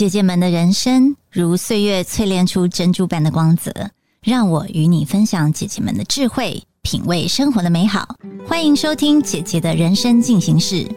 姐姐们的人生如岁月淬炼出珍珠般的光泽，让我与你分享姐姐们的智慧，品味生活的美好。欢迎收听姐姐的人生进行式。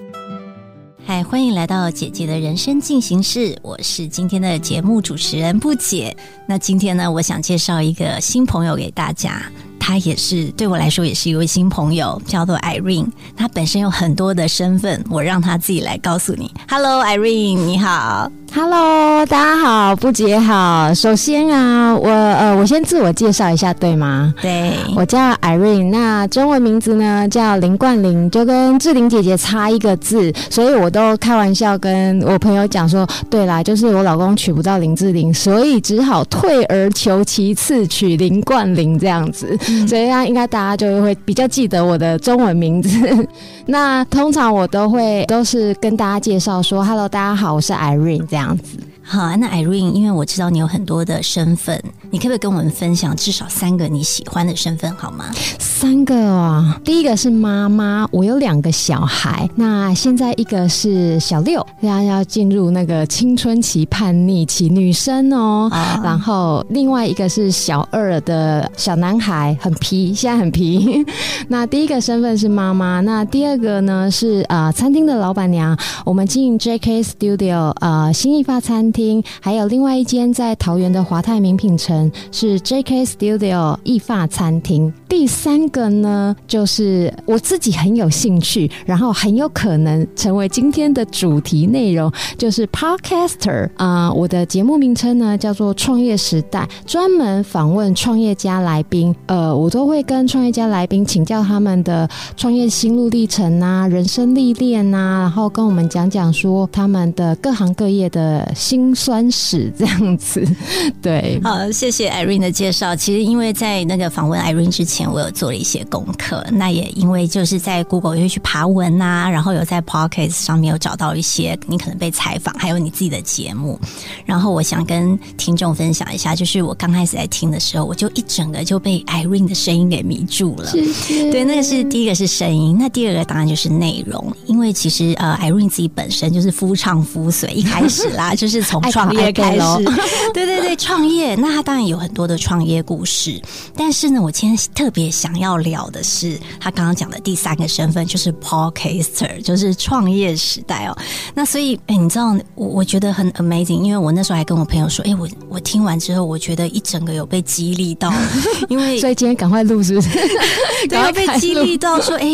嗨，欢迎来到姐姐的人生进行式，我是今天的节目主持人不解。那今天呢，我想介绍一个新朋友给大家。他也是对我来说也是一位新朋友，叫做 Irene。他本身有很多的身份，我让他自己来告诉你。Hello，Irene，你好。Hello，大家好，不姐好。首先啊，我呃，我先自我介绍一下，对吗？对，我叫 Irene，那中文名字呢叫林冠霖，就跟志玲姐姐差一个字，所以我都开玩笑跟我朋友讲说，对啦，就是我老公娶不到林志玲，所以只好退而求其次娶林冠霖这样子。所以，应该大家就会比较记得我的中文名字。那通常我都会都是跟大家介绍说，Hello，大家好，我是 Irene 这样子。好，那 Irene，因为我知道你有很多的身份，你可不可以跟我们分享至少三个你喜欢的身份好吗？三个啊，第一个是妈妈，我有两个小孩，那现在一个是小六，要要进入那个青春期叛逆期，女生哦，然后另外一个是小二的小男孩，很皮，现在很皮。那第一个身份是妈妈，那第二个呢是呃餐厅的老板娘，我们经营 J.K. Studio，呃新意发餐。厅还有另外一间在桃园的华泰名品城是 J.K. Studio 意发餐厅。第三个呢，就是我自己很有兴趣，然后很有可能成为今天的主题内容，就是 Podcaster 啊。我的节目名称呢叫做创业时代，专门访问创业家来宾。呃，我都会跟创业家来宾请教他们的创业心路历程啊、人生历练啊，然后跟我们讲讲说他们的各行各业的新。辛酸史这样子，对，好，谢谢 Irene 的介绍。其实因为在那个访问 Irene 之前，我有做了一些功课。那也因为就是在 Google 又去爬文啊，然后有在 Podcast 上面有找到一些你可能被采访，还有你自己的节目。然后我想跟听众分享一下，就是我刚开始在听的时候，我就一整个就被 Irene 的声音给迷住了。对，那个是第一个是声音，那第二个当然就是内容。因为其实呃，Irene 自己本身就是夫唱夫随，一开始啦，就是。从创业开始，对对对，创业。那他当然有很多的创业故事，但是呢，我今天特别想要聊的是他刚刚讲的第三个身份，就是 Podcaster，就是创业时代哦。那所以，哎，你知道，我我觉得很 amazing，因为我那时候还跟我朋友说，哎，我我听完之后，我觉得一整个有被激励到，因为所以今天赶快录，是不是？对，被激励到说，哎，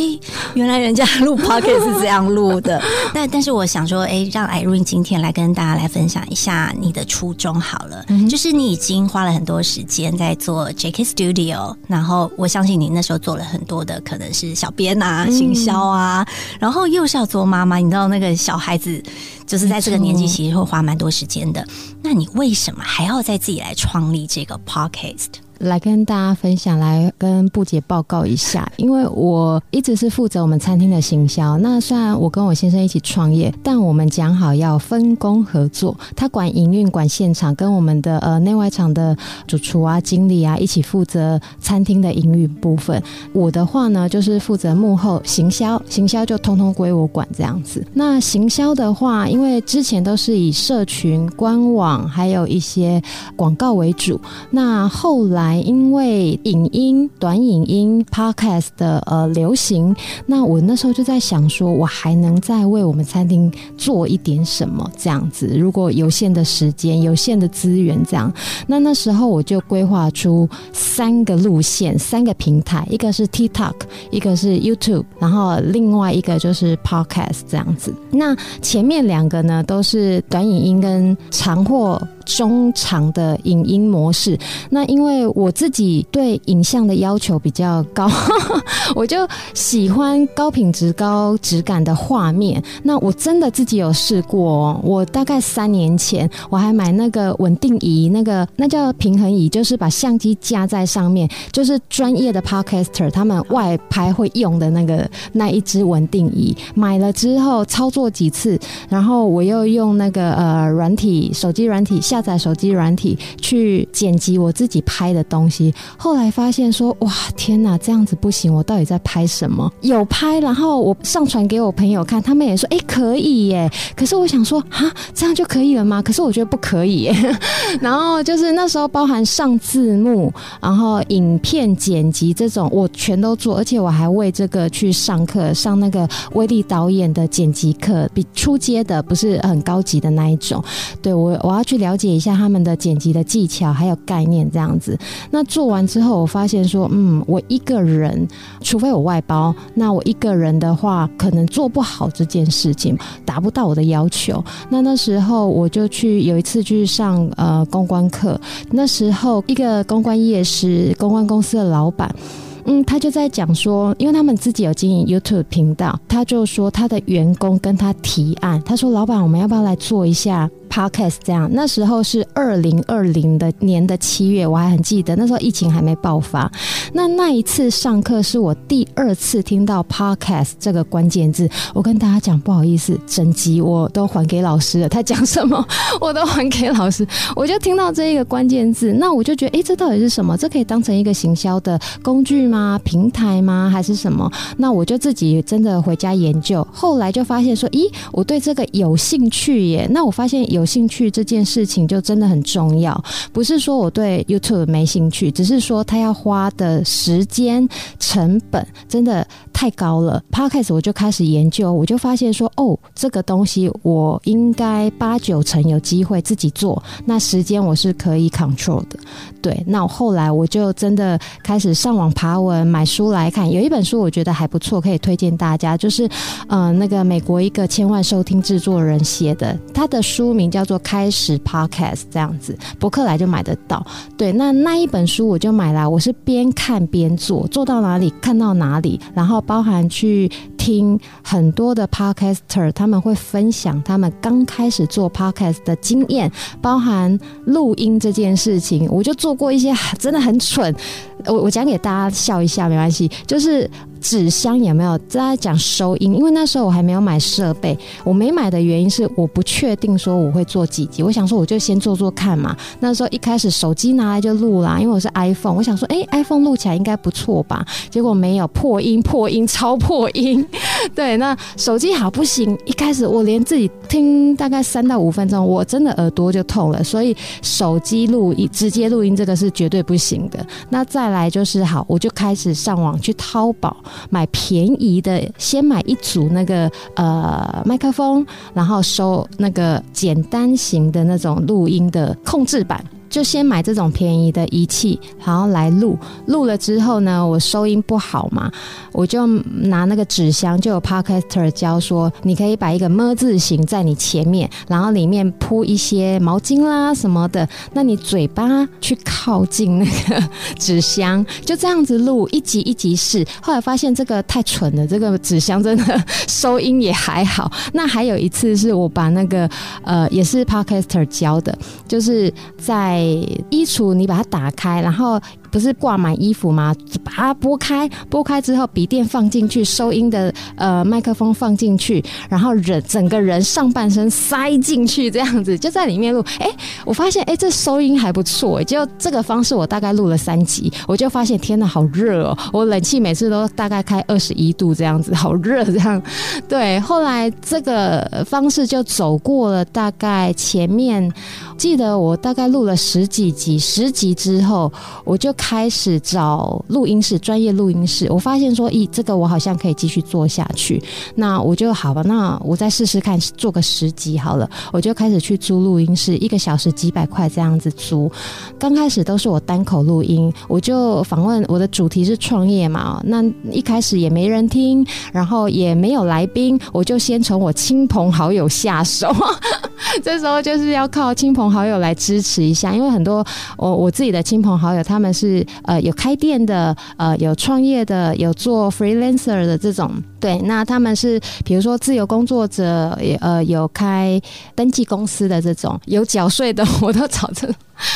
原来人家录 Podcast 是这样录的。但但是我想说，哎，让 Irene 今天来跟大家来分享。一下你的初衷好了，就是你已经花了很多时间在做 J.K. Studio，然后我相信你那时候做了很多的可能是小编啊、行销啊，然后又是要做妈妈，你知道那个小孩子就是在这个年纪其实会花蛮多时间的。那你为什么还要再自己来创立这个 Podcast？来跟大家分享，来跟布姐报告一下，因为我一直是负责我们餐厅的行销。那虽然我跟我先生一起创业，但我们讲好要分工合作。他管营运，管现场，跟我们的呃内外场的主厨啊、经理啊一起负责餐厅的营运部分。我的话呢，就是负责幕后行销，行销就通通归我管这样子。那行销的话，因为之前都是以社群、官网还有一些广告为主，那后来。因为影音、短影音、podcast 的呃流行，那我那时候就在想说，我还能再为我们餐厅做一点什么？这样子，如果有限的时间、有限的资源，这样，那那时候我就规划出三个路线、三个平台，一个是 TikTok，一个是 YouTube，然后另外一个就是 podcast 这样子。那前面两个呢，都是短影音跟长或中长的影音模式。那因为我自己对影像的要求比较高，我就喜欢高品质、高质感的画面。那我真的自己有试过，哦我大概三年前我还买那个稳定仪，那个那叫平衡仪，就是把相机架在上面，就是专业的 podcaster 他们外拍会用的那个那一支稳定仪。买了之后操作几次，然后我又用那个呃软体手机软体下载手机软体去剪辑我自己拍的。东西。后来发现说，哇，天哪，这样子不行！我到底在拍什么？有拍，然后我上传给我朋友看，他们也说，哎，可以耶。可是我想说，哈，这样就可以了吗？可是我觉得不可以。耶。然后就是那时候包含上字幕，然后影片剪辑这种，我全都做，而且我还为这个去上课，上那个威力导演的剪辑课，比初阶的不是很高级的那一种。对我，我要去了解一下他们的剪辑的技巧还有概念这样子。那做完之后，我发现说，嗯，我一个人，除非我外包，那我一个人的话，可能做不好这件事情，达不到我的要求。那那时候我就去有一次去上呃公关课，那时候一个公关业师，公关公司的老板。嗯，他就在讲说，因为他们自己有经营 YouTube 频道，他就说他的员工跟他提案，他说：“老板，我们要不要来做一下？” Podcast 这样，那时候是二零二零的年的七月，我还很记得，那时候疫情还没爆发。那那一次上课是我第二次听到 Podcast 这个关键字。我跟大家讲，不好意思，整集我都还给老师了。他讲什么，我都还给老师。我就听到这一个关键字，那我就觉得，哎，这到底是什么？这可以当成一个行销的工具吗？平台吗？还是什么？那我就自己真的回家研究。后来就发现说，咦，我对这个有兴趣耶。那我发现有。有兴趣这件事情就真的很重要，不是说我对 YouTube 没兴趣，只是说他要花的时间成本真的太高了。Podcast 我就开始研究，我就发现说，哦，这个东西我应该八九成有机会自己做，那时间我是可以 control 的。对，那我后来我就真的开始上网爬文、买书来看。有一本书我觉得还不错，可以推荐大家，就是呃那个美国一个千万收听制作人写的，他的书名。叫做开始 Podcast 这样子，博客来就买得到。对，那那一本书我就买了，我是边看边做，做到哪里看到哪里，然后包含去听很多的 Podcaster，他们会分享他们刚开始做 Podcast 的经验，包含录音这件事情，我就做过一些真的很蠢。我我讲给大家笑一下没关系，就是纸箱有没有在讲收音？因为那时候我还没有买设备，我没买的原因是我不确定说我会做几集，我想说我就先做做看嘛。那时候一开始手机拿来就录啦，因为我是 iPhone，我想说哎，iPhone 录起来应该不错吧？结果没有破音，破音超破音。对，那手机好不行，一开始我连自己听大概三到五分钟，我真的耳朵就痛了，所以手机录音直接录音这个是绝对不行的。那再来就是好，我就开始上网去淘宝买便宜的，先买一组那个呃麦克风，然后收那个简单型的那种录音的控制板。就先买这种便宜的仪器，然后来录。录了之后呢，我收音不好嘛，我就拿那个纸箱，就有 Podcaster 教说，你可以摆一个么字形在你前面，然后里面铺一些毛巾啦什么的。那你嘴巴去靠近那个纸箱，就这样子录一集一集试。后来发现这个太蠢了，这个纸箱真的收音也还好。那还有一次是我把那个呃，也是 Podcaster 教的，就是在。衣橱，你把它打开，然后。不是挂满衣服吗？把它拨开，拨开之后，笔电放进去，收音的呃麦克风放进去，然后人整个人上半身塞进去，这样子就在里面录。哎，我发现哎，这收音还不错。就这个方式，我大概录了三集，我就发现天呐，好热哦！我冷气每次都大概开二十一度这样子，好热这样。对，后来这个方式就走过了大概前面，记得我大概录了十几集，十集之后我就。开始找录音室，专业录音室。我发现说，咦，这个我好像可以继续做下去。那我就好吧，那我再试试看，做个十集好了。我就开始去租录音室，一个小时几百块这样子租。刚开始都是我单口录音，我就访问我的主题是创业嘛。那一开始也没人听，然后也没有来宾，我就先从我亲朋好友下手。这时候就是要靠亲朋好友来支持一下，因为很多我我自己的亲朋好友他们是是呃有开店的，呃有创业的，有做 freelancer 的这种。对，那他们是比如说自由工作者，也呃有开登记公司的这种，有缴税的，我都找这。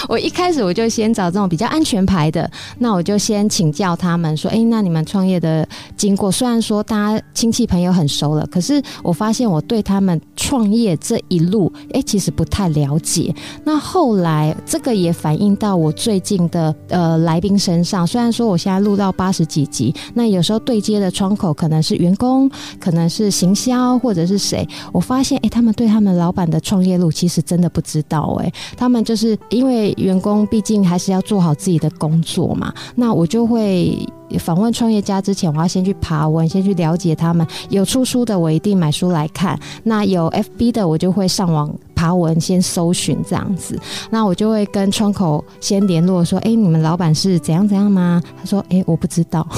我一开始我就先找这种比较安全牌的，那我就先请教他们说，哎，那你们创业的经过，虽然说大家亲戚朋友很熟了，可是我发现我对他们创业这一路，哎，其实不太了解。那后来这个也反映到我最近的呃来宾身上，虽然说我现在录到八十几集，那有时候对接的窗口可能是原工，可能是行销，或者是谁，我发现，哎，他们对他们老板的创业路其实真的不知道，哎，他们就是因为。因为员工毕竟还是要做好自己的工作嘛，那我就会访问创业家之前，我要先去爬文，先去了解他们。有出书的，我一定买书来看；那有 FB 的，我就会上网爬文，先搜寻这样子。那我就会跟窗口先联络说：“哎，你们老板是怎样怎样吗？”他说：“哎，我不知道。”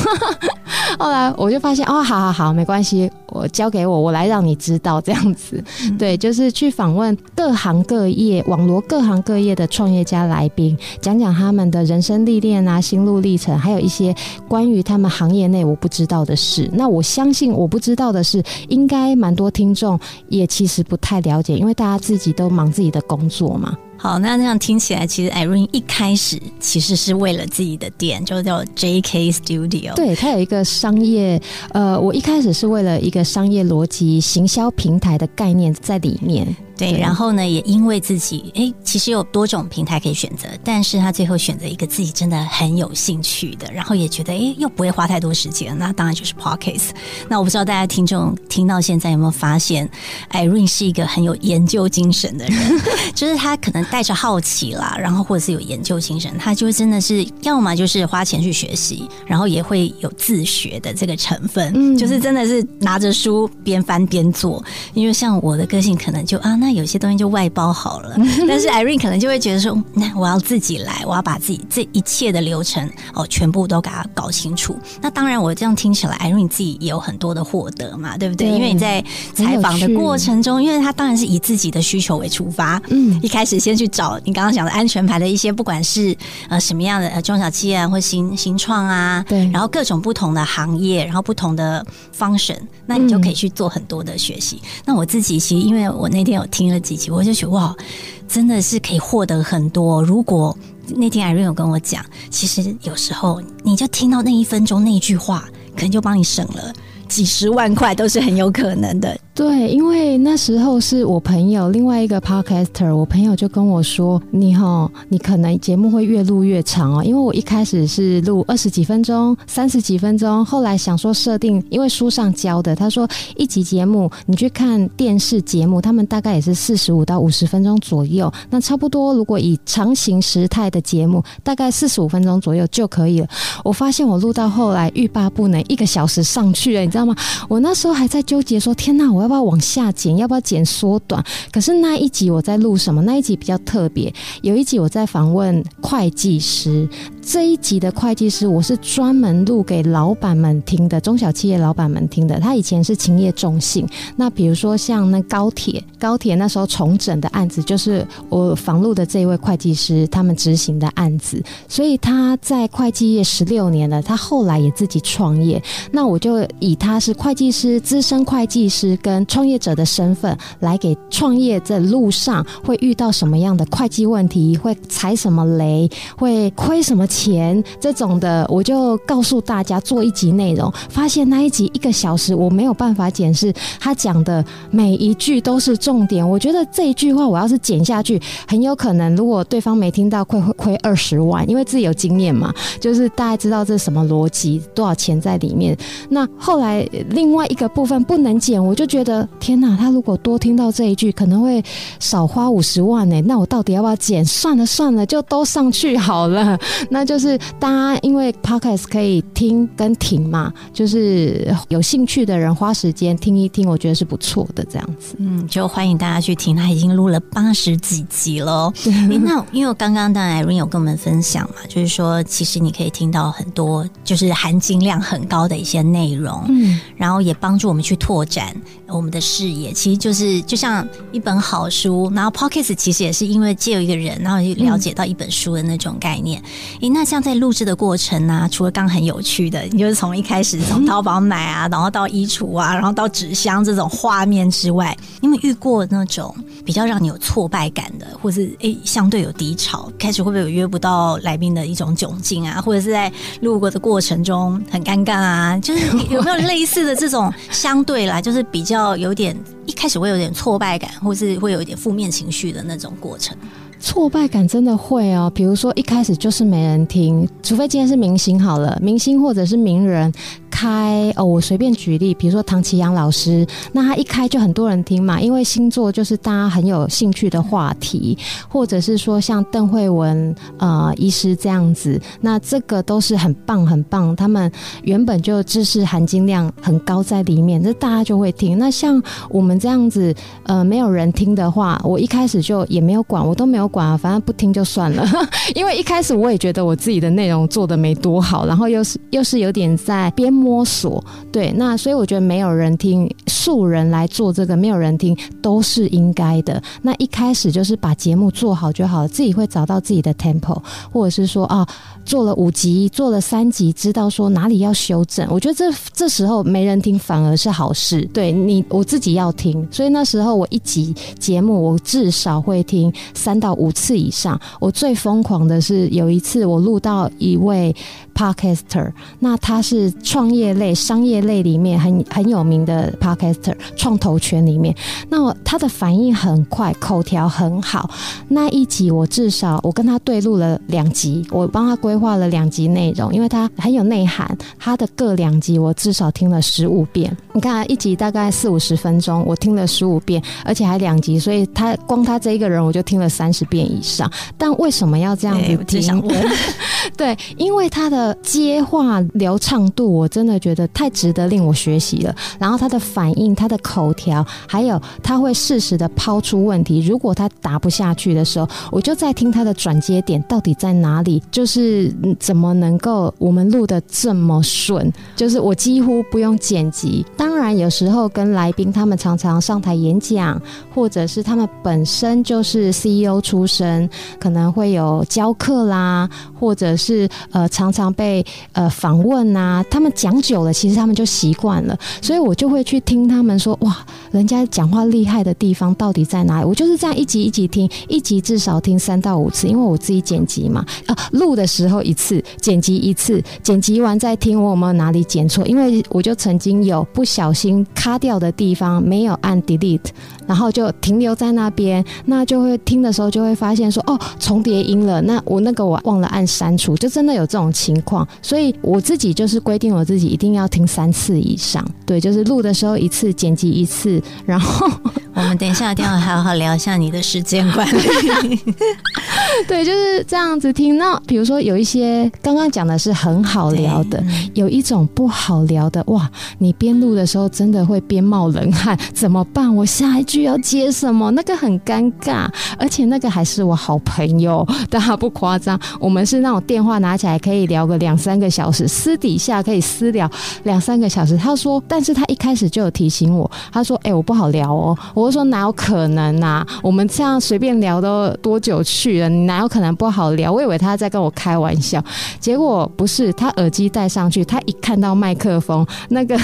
后来我就发现哦，好好好，没关系，我交给我，我来让你知道这样子。对，就是去访问各行各业、网罗各行各业的创业家来宾，讲讲他们的人生历练啊、心路历程，还有一些关于他们行业内我不知道的事。那我相信我不知道的事，应该蛮多听众也其实不太了解，因为大家自己都忙自己的工作嘛。好，那那样听起来，其实 Irene 一开始其实是为了自己的店，就叫 J.K. Studio。对，它有一个商业，呃，我一开始是为了一个商业逻辑、行销平台的概念在里面。对，然后呢，也因为自己哎，其实有多种平台可以选择，但是他最后选择一个自己真的很有兴趣的，然后也觉得哎，又不会花太多时间，那当然就是 Podcast。那我不知道大家听众听到现在有没有发现，Irene 是一个很有研究精神的人，就是他可能带着好奇啦，然后或者是有研究精神，他就真的是要么就是花钱去学习，然后也会有自学的这个成分，嗯，就是真的是拿着书边翻边做。因为像我的个性，可能就啊那。有些东西就外包好了，但是 Irene 可能就会觉得说，那我要自己来，我要把自己这一切的流程哦，全部都给他搞清楚。那当然，我这样听起来，Irene 自己也有很多的获得嘛，对不对？因为你在采访的过程中，因为他当然是以自己的需求为出发，嗯，一开始先去找你刚刚讲的安全牌的一些，不管是呃什么样的呃中小企业或新新创啊，对，然后各种不同的行业，然后不同的 function，那你就可以去做很多的学习。那我自己其实因为我那天有。听了几集，我就觉得哇，真的是可以获得很多。如果那天艾瑞有跟我讲，其实有时候你就听到那一分钟那句话，可能就帮你省了几十万块，都是很有可能的。对，因为那时候是我朋友另外一个 podcaster，我朋友就跟我说：“你哈，你可能节目会越录越长哦。”因为我一开始是录二十几分钟、三十几分钟，后来想说设定，因为书上教的，他说一集节目你去看电视节目，他们大概也是四十五到五十分钟左右，那差不多如果以长形时态的节目，大概四十五分钟左右就可以了。我发现我录到后来欲罢不能，一个小时上去了，你知道吗？我那时候还在纠结说：“天哪，我要不要往下剪？要不要剪缩短？可是那一集我在录什么？那一集比较特别，有一集我在访问会计师。这一集的会计师，我是专门录给老板们听的，中小企业老板们听的。他以前是勤业重信，那比如说像那高铁，高铁那时候重整的案子，就是我访录的这一位会计师他们执行的案子。所以他在会计业十六年了，他后来也自己创业。那我就以他是会计师、资深会计师跟创业者的身份，来给创业这路上会遇到什么样的会计问题，会踩什么雷，会亏什么。钱这种的，我就告诉大家做一集内容，发现那一集一个小时，我没有办法检视他讲的每一句都是重点。我觉得这一句话我要是剪下去，很有可能如果对方没听到，会亏二十万，因为自己有经验嘛，就是大家知道这是什么逻辑，多少钱在里面。那后来另外一个部分不能剪，我就觉得天哪，他如果多听到这一句，可能会少花五十万呢。那我到底要不要减？算了算了，就都上去好了。那就是大家因为 podcast 可以听跟停嘛，就是有兴趣的人花时间听一听，我觉得是不错的这样子。嗯，就欢迎大家去听，他已经录了八十几集了。那因为我刚刚当然 Irene 有跟我们分享嘛，就是说其实你可以听到很多就是含金量很高的一些内容，嗯，然后也帮助我们去拓展我们的视野，其实就是就像一本好书。然后 Pocket 其实也是因为借由一个人，然后去了解到一本书的那种概念。诶，那像在录制的过程呢，除了刚很有趣的，你就是从一开始从淘宝买啊，然后到衣橱啊，然后到纸箱这种画面之外，你有没有遇过那种比较让你有挫败感的，或是诶相对有低潮，开始会不会有约不到来宾的一种窘境啊，或者是在录过的过程中很尴尬啊？就是有没有类似的这种相对来，就是比较哦有点一开始会有点挫败感，或是会有一点负面情绪的那种过程？挫败感真的会哦，比如说一开始就是没人听，除非今天是明星好了，明星或者是名人。开哦，我随便举例，比如说唐奇阳老师，那他一开就很多人听嘛，因为星座就是大家很有兴趣的话题，或者是说像邓慧文呃医师这样子，那这个都是很棒很棒，他们原本就知识含金量很高在里面，这大家就会听。那像我们这样子呃没有人听的话，我一开始就也没有管，我都没有管啊，反正不听就算了，因为一开始我也觉得我自己的内容做的没多好，然后又是又是有点在边。摸索对，那所以我觉得没有人听素人来做这个，没有人听都是应该的。那一开始就是把节目做好就好了，自己会找到自己的 tempo，或者是说啊，做了五集，做了三集，知道说哪里要修正。我觉得这这时候没人听反而是好事。对你，我自己要听，所以那时候我一集节目我至少会听三到五五次以上。我最疯狂的是有一次我录到一位 podcaster，那他是创业类、商业类里面很很有名的 podcaster，创投圈里面，那他的反应很快，口条很好。那一集我至少我跟他对录了两集，我帮他规划了两集内容，因为他很有内涵。他的各两集我至少听了十五遍。你看一集大概四五十分钟，我听了十五遍，而且还两集，所以他光他这一个人我就听了三十遍以上。但为什么要这样子听？对，因为他的接话流畅度，我真的觉得。太值得令我学习了。然后他的反应、他的口条，还有他会适时的抛出问题。如果他答不下去的时候，我就在听他的转接点到底在哪里，就是怎么能够我们录的这么顺，就是我几乎不用剪辑。当然，有时候跟来宾他们常常上台演讲，或者是他们本身就是 CEO 出身，可能会有教课啦，或者是呃常常被呃访问啊，他们讲久了。其实他们就习惯了，所以我就会去听他们说哇，人家讲话厉害的地方到底在哪里？我就是这样一集一集听，一集至少听三到五次，因为我自己剪辑嘛，啊，录的时候一次，剪辑一次，剪辑完再听我有没有哪里剪错，因为我就曾经有不小心卡掉的地方没有按 delete，然后就停留在那边，那就会听的时候就会发现说哦重叠音了，那我那个我忘了按删除，就真的有这种情况，所以我自己就是规定我自己一定要。要听三次以上，对，就是录的时候一次，剪辑一次，然后 我们等一下一定要好好聊一下你的时间管理。对，就是这样子听。那比如说有一些刚刚讲的是很好聊的，有一种不好聊的，哇，你边录的时候真的会边冒冷汗，怎么办？我下一句要接什么？那个很尴尬，而且那个还是我好朋友，大家不夸张，我们是那种电话拿起来可以聊个两三个小时，私底下可以私聊。两三个小时，他说，但是他一开始就有提醒我，他说，哎，我不好聊哦。我就说哪有可能啊？我们这样随便聊都多久去了？你哪有可能不好聊？我以为他在跟我开玩笑，结果不是。他耳机戴上去，他一看到麦克风那个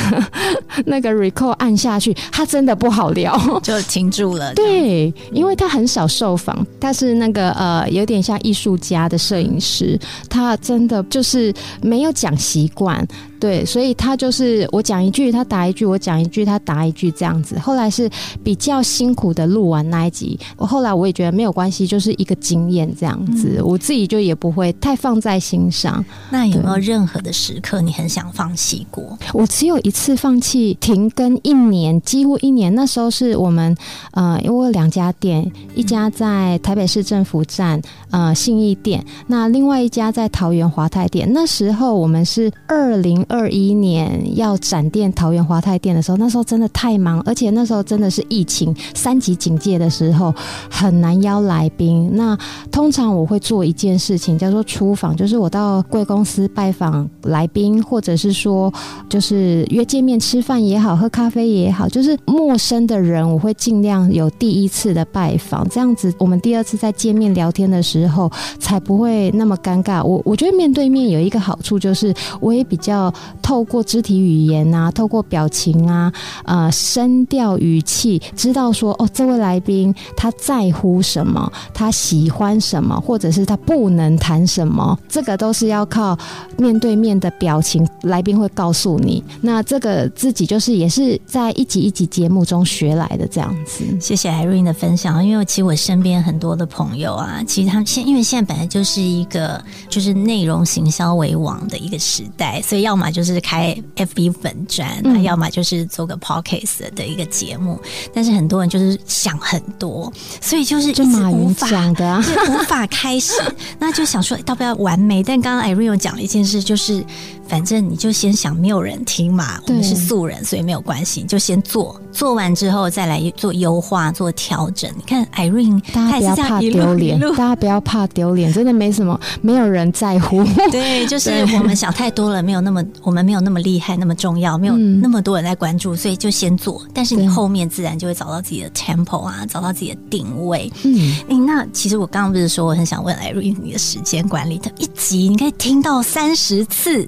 那个 record 按下去，他真的不好聊，就停住了。对，因为他很少受访，他是那个呃，有点像艺术家的摄影师，他真的就是没有讲习惯。对，所以他就是我讲一句，他答一句；我讲一句，他答一句，这样子。后来是比较辛苦的录完那一集，我后来我也觉得没有关系，就是一个经验这样子。我自己就也不会太放在心上。那有没有任何的时刻你很想放弃过？我只有一次放弃停更一年，几乎一年。那时候是我们呃，因为我有两家店，一家在台北市政府站呃信义店，那另外一家在桃园华泰店。那时候我们是二零。二一年要展店桃园华泰店的时候，那时候真的太忙，而且那时候真的是疫情三级警戒的时候，很难邀来宾。那通常我会做一件事情，叫做出访，就是我到贵公司拜访来宾，或者是说就是约见面吃饭也好，喝咖啡也好，就是陌生的人，我会尽量有第一次的拜访，这样子我们第二次再见面聊天的时候才不会那么尴尬。我我觉得面对面有一个好处就是，我也比较透过肢体语言啊，透过表情啊，呃，声调语气，知道说哦，这位来宾他在乎什么，他喜欢什么，或者是他不能谈什么，这个都是要靠面对面的表情，来宾会告诉你。那这个自己就是也是在一集一集节目中学来的这样子。谢谢 Irene 的分享，因为其实我身边很多的朋友啊，其实他们现因为现在本来就是一个就是内容形象销为王的一个时代，所以要么就是开 FB 粉专，那要么就是做个 Podcast 的一个节目，但是很多人就是想很多，所以就是一直无法的，无法开始，那就想说要不要完美？但刚刚 Irene 讲了一件事，就是。反正你就先想没有人听嘛，我们是素人，所以没有关系，就先做，做完之后再来做优化、做调整。你看，Irene，大家不要怕丢脸，大家不要怕丢脸，真的没什么，没有人在乎。对，就是我们想太多了，没有那么，我们没有那么厉害，那么重要，没有那么多人在关注，所以就先做。但是你后面自然就会找到自己的 tempo 啊，找到自己的定位。嗯，哎，那其实我刚刚不是说我很想问 Irene 你的时间管理，它一集你可以听到三十次。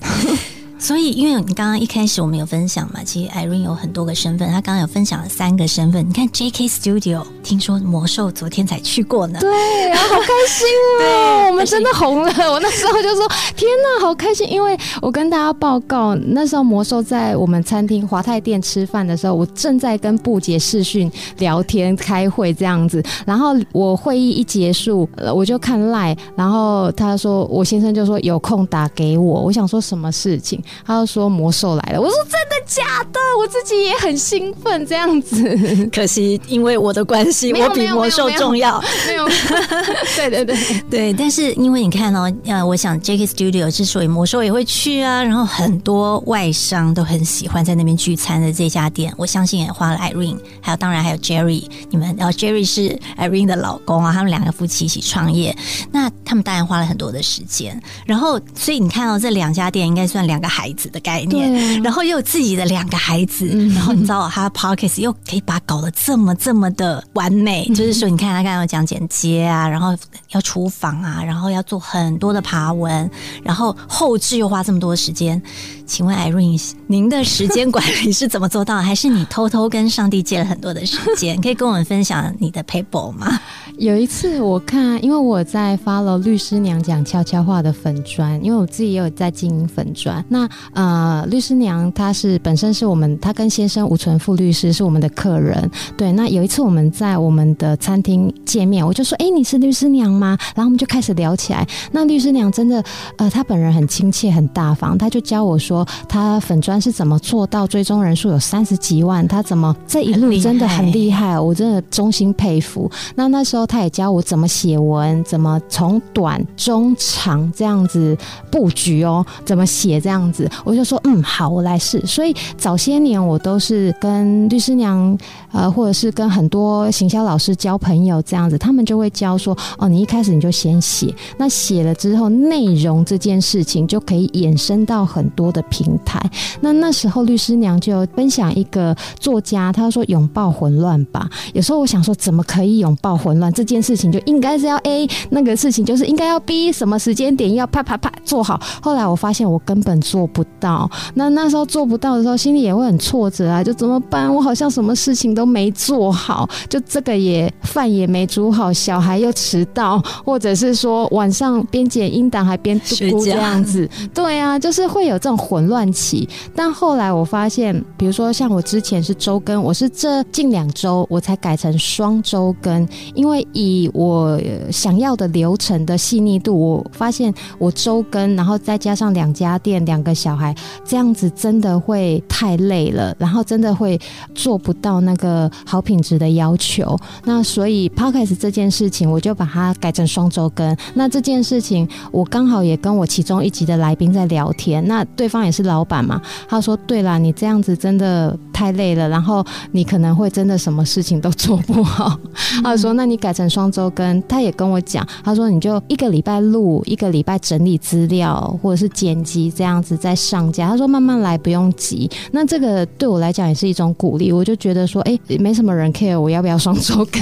所以，因为你刚刚一开始我们有分享嘛，其实 Irene 有很多个身份，她刚刚有分享了三个身份。你看 J.K. Studio，听说魔兽昨天才去过呢，对，好开心哦，我们真的红了。我那时候就说：“天哪，好开心！”因为我跟大家报告，那时候魔兽在我们餐厅华泰店吃饭的时候，我正在跟布姐视讯聊天、开会这样子。然后我会议一结束，我就看赖，然后他说：“我先生就说有空打给我。”我想说什么事情？他就说魔兽来了，我说真的假的？我自己也很兴奋，这样子。可惜因为我的关系，我比魔兽重要。没有，对对对对。但是因为你看哦，呃，我想 J.K. Studio 之所以魔兽也会去啊，然后很多外商都很喜欢在那边聚餐的这家店，我相信也花了 Irene，还有当然还有 Jerry，你们，然后 Jerry 是 Irene 的老公啊，他们两个夫妻一起创业，那他们当然花了很多的时间。然后，所以你看到这两家店应该算两个孩子的概念，然后又有自己的两个孩子，然后你知道他 p o c k e t 又可以把搞得这么这么的完美，就是说你看他刚刚有讲剪接啊，然后要厨房啊，然后要做很多的爬文，然后后置又花这么多时间，请问 Irene，您的时间管理是怎么做到？还是你偷偷跟上帝借了很多的时间？可以跟我们分享你的 paper 吗？有一次我看，因为我在发了律师娘讲悄悄话的粉砖，因为我自己也有在经营粉砖，那呃。律师娘她是本身是我们，她跟先生吴存富律师是我们的客人。对，那有一次我们在我们的餐厅见面，我就说：“哎，你是律师娘吗？”然后我们就开始聊起来。那律师娘真的，呃，她本人很亲切、很大方，她就教我说，说他粉砖是怎么做到追踪人数有三十几万，他怎么这一路真的很厉害，我真的衷心佩服。那那时候他也教我怎么写文，怎么从短、中、长这样子布局哦，怎么写这样子，我就。说嗯好，我来试。所以早些年我都是跟律师娘，呃，或者是跟很多行销老师交朋友这样子，他们就会教说，哦，你一开始你就先写，那写了之后，内容这件事情就可以衍生到很多的平台。那那时候律师娘就分享一个作家，他说拥抱混乱吧。有时候我想说，怎么可以拥抱混乱？这件事情就应该是要 A，那个事情就是应该要 B，什么时间点要啪啪啪做好。后来我发现我根本做不到。那那时候做不到的时候，心里也会很挫折啊，就怎么办？我好像什么事情都没做好，就这个也饭也没煮好，小孩又迟到，或者是说晚上边剪音档还边哭这样子，对啊，就是会有这种混乱期。但后来我发现，比如说像我之前是周更，我是这近两周我才改成双周更，因为以我想要的流程的细腻度，我发现我周更，然后再加上两家店两个小孩，这样子真的会太累了，然后真的会做不到那个好品质的要求。那所以 p o c a s t 这件事情，我就把它改成双周更。那这件事情，我刚好也跟我其中一集的来宾在聊天，那对方也是老板嘛，他说：“对啦，你这样子真的太累了，然后你可能会真的什么事情都做不好。”他说：“那你改成双周更。”他也跟我讲，他说：“你就一个礼拜录，一个礼拜整理资料或者是剪辑，这样子再上架。”他说：“慢慢来，不用急。”那这个对我来讲也是一种鼓励，我就觉得说：“哎，没什么人 care 我要不要双周更。”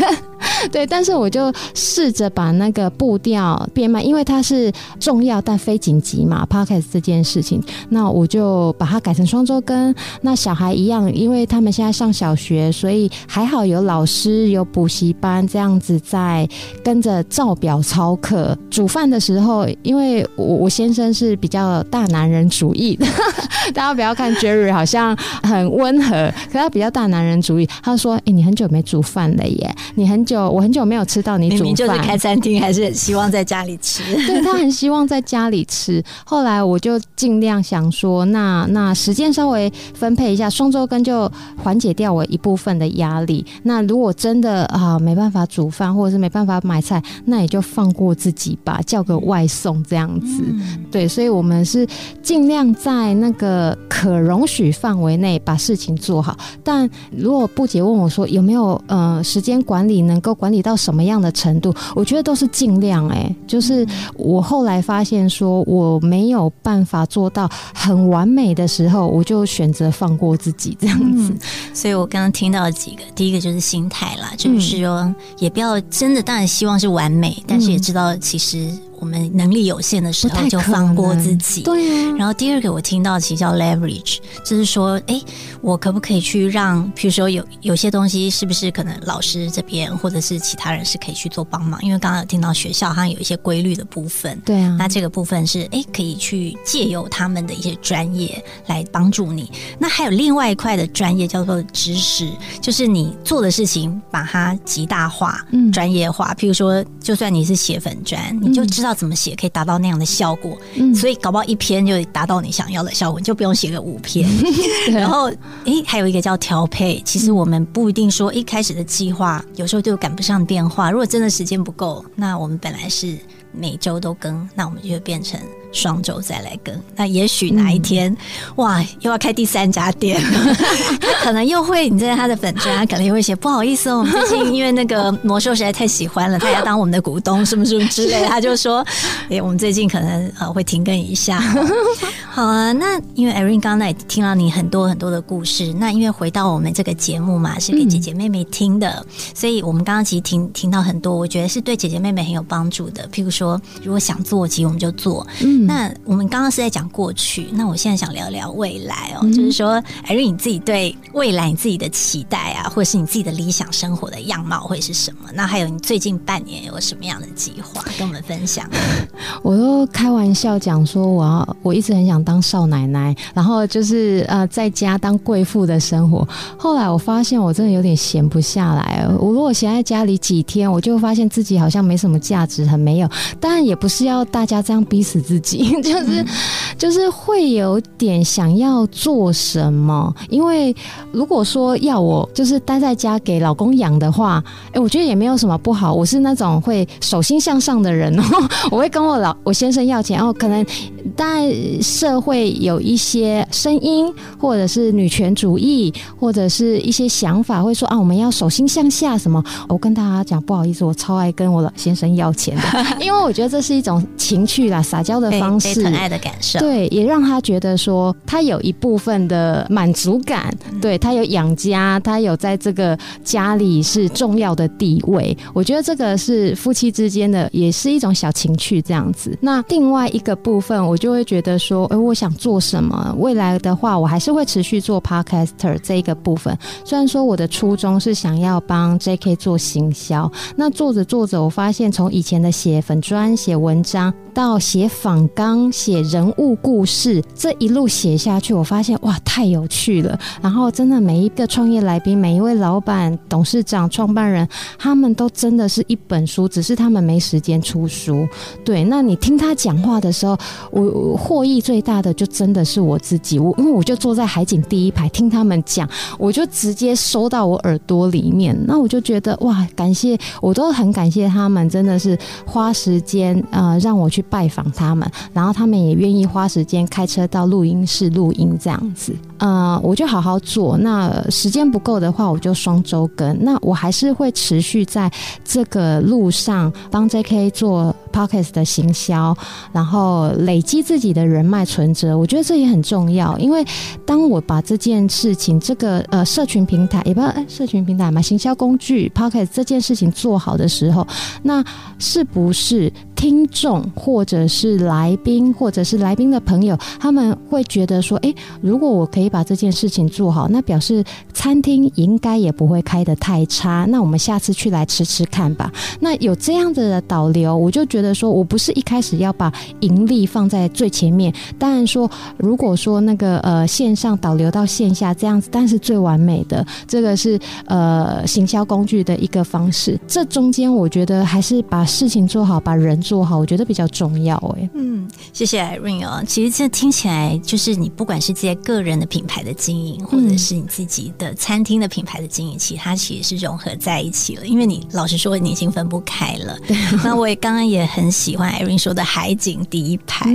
对，但是我就试着把那个步调变慢，因为它是重要但非紧急嘛。Podcast 这件事情，那我就把它改成双周更。那小孩一样，因为他们现在上小学，所以还好有老师有补习班这样子在跟着照表操课。煮饭的时候，因为我我先生是比较大男人主义的，大家不要看 Jerry 好像很温和，可他比较大男人主义。他说：“哎，你很久没煮饭了耶，你很久。”我很久没有吃到你煮饭，就是开餐厅，还是希望在家里吃。对他很希望在家里吃。后来我就尽量想说，那那时间稍微分配一下，双周更就缓解掉我一部分的压力。那如果真的啊没办法煮饭，或者是没办法买菜，那也就放过自己吧，叫个外送这样子。对，所以我们是尽量在那个可容许范围内把事情做好。但如果不姐问我说有没有呃时间管理能够。管理到什么样的程度？我觉得都是尽量哎，就是我后来发现说我没有办法做到很完美的时候，我就选择放过自己这样子。所以我刚刚听到几个，第一个就是心态啦，就是说也不要真的，当然希望是完美，但是也知道其实。我们能力有限的时候，就放过自己。对然后第二个，我听到其实叫 leverage，就是说，哎，我可不可以去让，比如说有有些东西，是不是可能老师这边或者是其他人是可以去做帮忙？因为刚刚有听到学校好像有一些规律的部分。对啊。那这个部分是，哎，可以去借由他们的一些专业来帮助你。那还有另外一块的专业叫做知识，就是你做的事情把它极大化、专业化。譬如说，就算你是写粉砖，你就知道。怎么写可以达到那样的效果？嗯，所以搞不好一篇就达到你想要的效果，你就不用写个五篇。然后，诶，还有一个叫调配。其实我们不一定说一开始的计划，有时候就赶不上变化。如果真的时间不够，那我们本来是每周都更，那我们就变成。双周再来更，那也许哪一天，哇，又要开第三家店，可能又会你在他的粉砖，可能又会写不好意思哦，我们最近因为那个魔兽实在太喜欢了，他要当我们的股东，什么什么之类，他就说，哎，我们最近可能呃会停更一下。好啊，那因为 Erin 刚才也听到你很多很多的故事，那因为回到我们这个节目嘛，是给姐姐妹妹听的，所以我们刚刚其实听听到很多，我觉得是对姐姐妹妹很有帮助的。譬如说，如果想做，其实我们就做，嗯。那我们刚刚是在讲过去，那我现在想聊聊未来哦，就是说，艾瑞你自己对未来你自己的期待啊，或者是你自己的理想生活的样貌会是什么？那还有你最近半年有什么样的计划跟我们分享？我都开玩笑讲说，我要我一直很想当少奶奶，然后就是呃在家当贵妇的生活。后来我发现我真的有点闲不下来，我如果闲在家里几天，我就发现自己好像没什么价值，很没有。当然也不是要大家这样逼死自己。就是，就是会有点想要做什么，因为如果说要我就是待在家给老公养的话，哎，我觉得也没有什么不好。我是那种会手心向上的人哦，我会跟我老我先生要钱，然后可能在社会有一些声音，或者是女权主义，或者是一些想法，会说啊，我们要手心向下什么。我跟大家讲，不好意思，我超爱跟我老先生要钱的，因为我觉得这是一种情趣啦，撒娇的方。被疼爱的感受，对，也让他觉得说他有一部分的满足感，对他有养家，他有在这个家里是重要的地位。我觉得这个是夫妻之间的，也是一种小情趣这样子。那另外一个部分，我就会觉得说，哎，我想做什么？未来的话，我还是会持续做 podcaster 这一个部分。虽然说我的初衷是想要帮 J.K. 做行销，那做着做着，我发现从以前的写粉砖、写文章，到写访纲、写人物故事，这一路写下去，我发现哇，太有趣了。然后真的每一个创业来宾，每一位老板、董事长、创办人，他们都真的是一本书，只是他们没时间出书。对，那你听他讲话的时候，我获益最大的就真的是我自己。我因为我就坐在海景第一排听他们讲，我就直接收到我耳朵里面。那我就觉得哇，感谢，我都很感谢他们，真的是花时间呃让我去拜访他们，然后他们也愿意花时间开车到录音室录音这样子。呃，我就好好做。那时间不够的话，我就双周更。那我还是会持续在这个路上帮 J.K. 做 Podcast 的行销，然后累积自己的人脉存折。我觉得这也很重要，因为当我把这件事情，这个呃社群平台，也不知道哎社群平台嘛，行销工具 Podcast 这件事情做好的时候，那是不是？听众或者是来宾，或者是来宾的朋友，他们会觉得说：“哎，如果我可以把这件事情做好，那表示餐厅应该也不会开得太差。那我们下次去来吃吃看吧。”那有这样子的导流，我就觉得说，我不是一开始要把盈利放在最前面。当然说，如果说那个呃线上导流到线下这样子，但是最完美的这个是呃行销工具的一个方式。这中间我觉得还是把事情做好，把人。做好，我觉得比较重要哎。嗯，谢谢 Irene 哦。其实这听起来就是你不管是这些个人的品牌的经营，或者是你自己的餐厅的品牌的经营，其实它其实是融合在一起了。因为你老实说，你已经分不开了。那我也刚刚也很喜欢 Irene 说的海景第一排。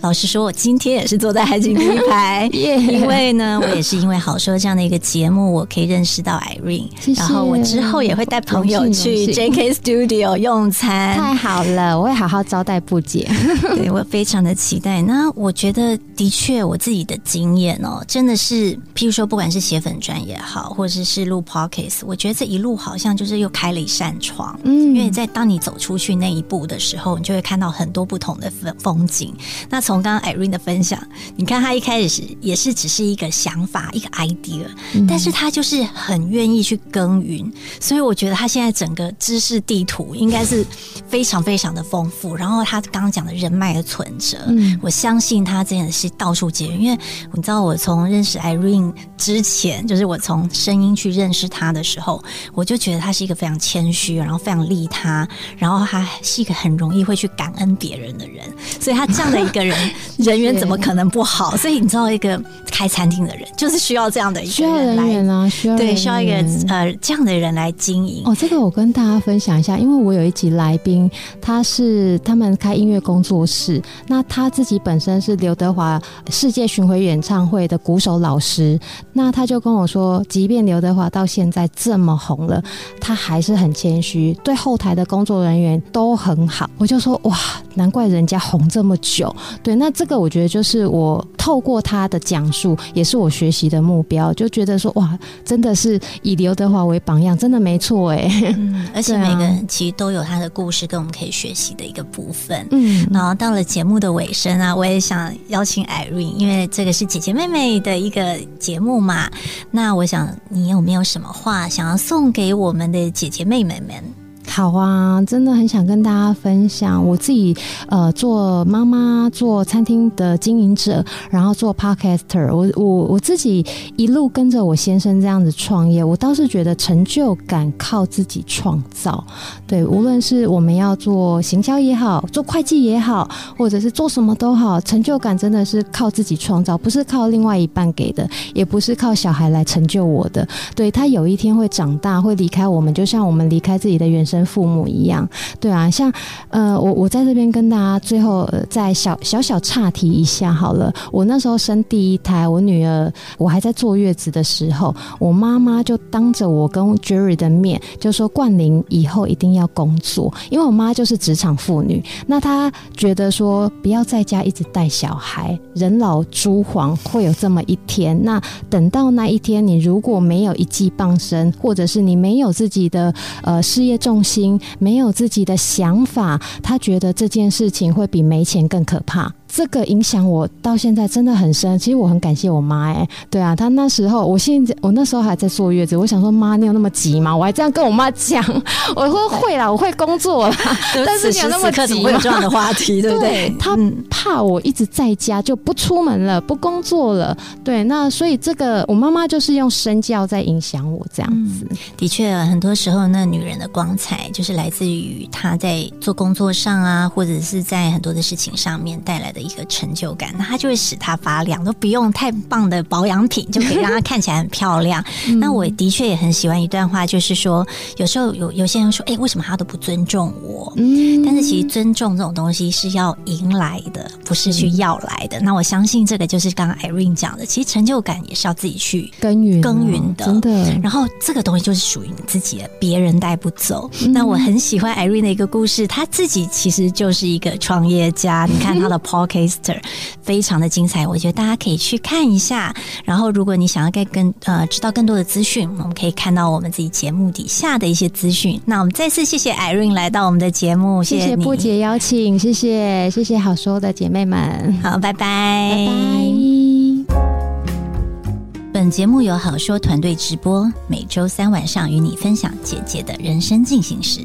老实说，我今天也是坐在海景第一排，因为呢，我也是因为好说这样的一个节目，我可以认识到 Irene。然后我之后也会带朋友去 JK Studio 用餐。太好了，我会。好好招待不姐，对我非常的期待。那我觉得的确，我自己的经验哦，真的是，譬如说，不管是写粉砖也好，或者是录 pocket，我觉得这一路好像就是又开了一扇窗。嗯，因为在当你走出去那一步的时候，你就会看到很多不同的风风景。那从刚刚 Irene 的分享，你看他一开始也是只是一个想法，一个 idea，但是他就是很愿意去耕耘。所以我觉得他现在整个知识地图应该是非常非常的丰。丰富，然后他刚刚讲的人脉的存折，我相信他真的是到处结缘。因为你知道，我从认识 Irene 之前，就是我从声音去认识他的时候，我就觉得他是一个非常谦虚，然后非常利他，然后他是一个很容易会去感恩别人的人。所以他这样的一个人，人缘怎么可能不好？所以你知道，一个开餐厅的人就是需要这样的一个人来啊，需要对需要一个呃这样的人来经营。哦，这个我跟大家分享一下，因为我有一集来宾，他是。是他们开音乐工作室，那他自己本身是刘德华世界巡回演唱会的鼓手老师，那他就跟我说，即便刘德华到现在这么红了，他还是很谦虚，对后台的工作人员都很好。我就说哇，难怪人家红这么久。对，那这个我觉得就是我透过他的讲述，也是我学习的目标，就觉得说哇，真的是以刘德华为榜样，真的没错哎。嗯，而且每个人其实都有他的故事，跟我们可以学习的。一个部分，嗯，然后到了节目的尾声啊，我也想邀请 Irene，因为这个是姐姐妹妹的一个节目嘛，那我想你有没有什么话想要送给我们的姐姐妹妹们？好啊，真的很想跟大家分享我自己呃做妈妈做餐厅的经营者，然后做 podcaster。我我我自己一路跟着我先生这样子创业，我倒是觉得成就感靠自己创造。对，无论是我们要做行销也好，做会计也好，或者是做什么都好，成就感真的是靠自己创造，不是靠另外一半给的，也不是靠小孩来成就我的。对他有一天会长大，会离开我们，就像我们离开自己的原生。生父母一样，对啊，像呃，我我在这边跟大家最后再小小小岔题一下好了。我那时候生第一胎，我女儿我还在坐月子的时候，我妈妈就当着我跟 Jerry 的面就说：“冠霖以后一定要工作。”因为我妈就是职场妇女，那她觉得说不要在家一直带小孩，人老珠黄会有这么一天。那等到那一天，你如果没有一技傍身，或者是你没有自己的呃事业重心，没有自己的想法，他觉得这件事情会比没钱更可怕。这个影响我到现在真的很深。其实我很感谢我妈，哎，对啊，她那时候，我现在我那时候还在坐月子，我想说妈，你有那么急吗？我还这样跟我妈讲，我说会啦，我会工作啦，但是你有那么急吗？这样的话题，对不对？她怕我一直在家就不出门了，不工作了，对，那所以这个我妈妈就是用身教在影响我这样子。的确，很多时候那女人的光彩就是来自于她在做工作上啊，或者是在很多的事情上面带来的一个成就感，那它就会使它发亮，都不用太棒的保养品就可以让它看起来很漂亮。那我的确也很喜欢一段话，就是说，有时候有有些人说，哎，为什么他都不尊重我？嗯，但是其实尊重这种东西是要迎来的，不是去要来的。那我相信这个就是刚刚 Irene 讲的，其实成就感也是要自己去耕耘耕耘的，真的。然后这个东西就是属于你自己的，别人带不走。那我很喜欢 Irene 的一个故事，他自己其实就是一个创业家。你看他的 Podcaster 非常的精彩，我觉得大家可以去看一下。然后如果你想要更更呃知道更多的资讯，我们可以看到我们自己节目底下的一些资讯。那我们再次谢谢 Irene 来到我们的节目，谢谢波姐邀请，谢谢谢谢好说的姐妹们，好，拜拜，拜拜。本节目由好说团队直播，每周三晚上与你分享姐姐的人生进行时。